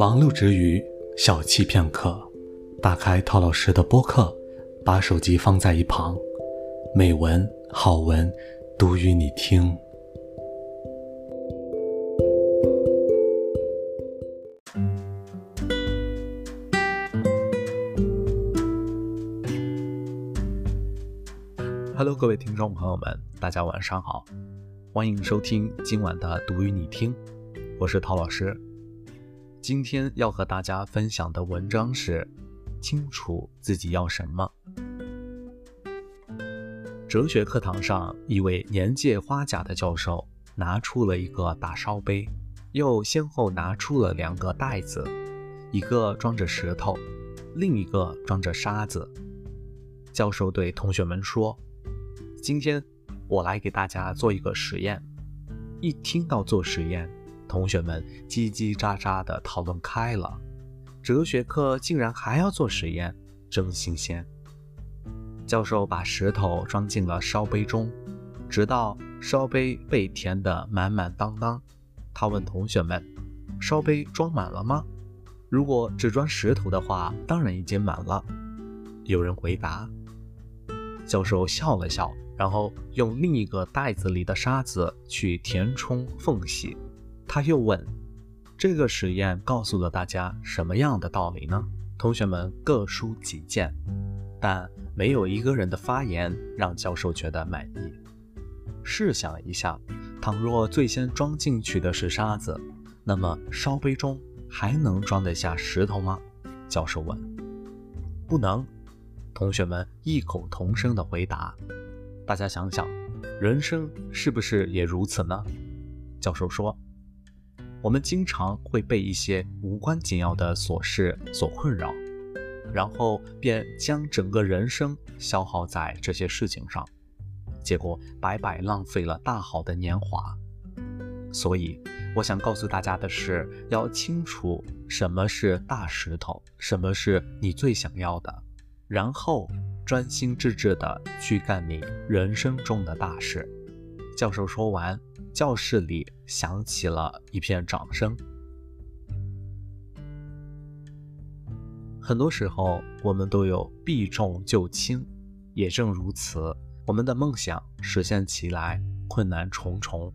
忙碌之余，小憩片刻，打开陶老师的播客，把手机放在一旁，美文好文读与你听。Hello，各位听众朋友们，大家晚上好，欢迎收听今晚的读与你听，我是陶老师。今天要和大家分享的文章是：清楚自己要什么。哲学课堂上，一位年届花甲的教授拿出了一个大烧杯，又先后拿出了两个袋子，一个装着石头，另一个装着沙子。教授对同学们说。今天我来给大家做一个实验。一听到做实验，同学们叽叽喳喳地讨论开了。哲学课竟然还要做实验，真新鲜！教授把石头装进了烧杯中，直到烧杯被填得满满当当。他问同学们：“烧杯装满了吗？”如果只装石头的话，当然已经满了。有人回答。教授笑了笑。然后用另一个袋子里的沙子去填充缝隙。他又问：“这个实验告诉了大家什么样的道理呢？”同学们各抒己见，但没有一个人的发言让教授觉得满意。试想一下，倘若最先装进去的是沙子，那么烧杯中还能装得下石头吗？教授问。“不能。”同学们异口同声地回答。大家想想，人生是不是也如此呢？教授说，我们经常会被一些无关紧要的琐事所困扰，然后便将整个人生消耗在这些事情上，结果白白浪费了大好的年华。所以，我想告诉大家的是，要清楚什么是大石头，什么是你最想要的，然后。专心致志地去干你人生中的大事。教授说完，教室里响起了一片掌声。很多时候，我们都有避重就轻，也正如此，我们的梦想实现起来困难重重。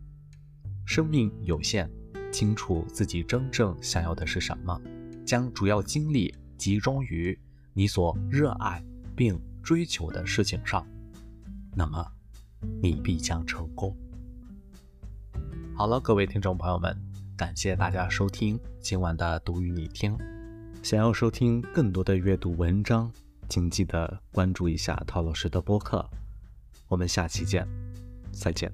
生命有限，清楚自己真正想要的是什么，将主要精力集中于你所热爱并。追求的事情上，那么你必将成功。好了，各位听众朋友们，感谢大家收听今晚的读与你听。想要收听更多的阅读文章，请记得关注一下陶老师的播客。我们下期见，再见。